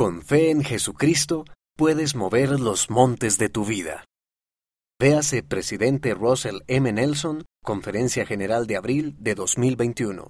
Con fe en Jesucristo puedes mover los montes de tu vida. Véase Presidente Russell M. Nelson, Conferencia General de Abril de 2021.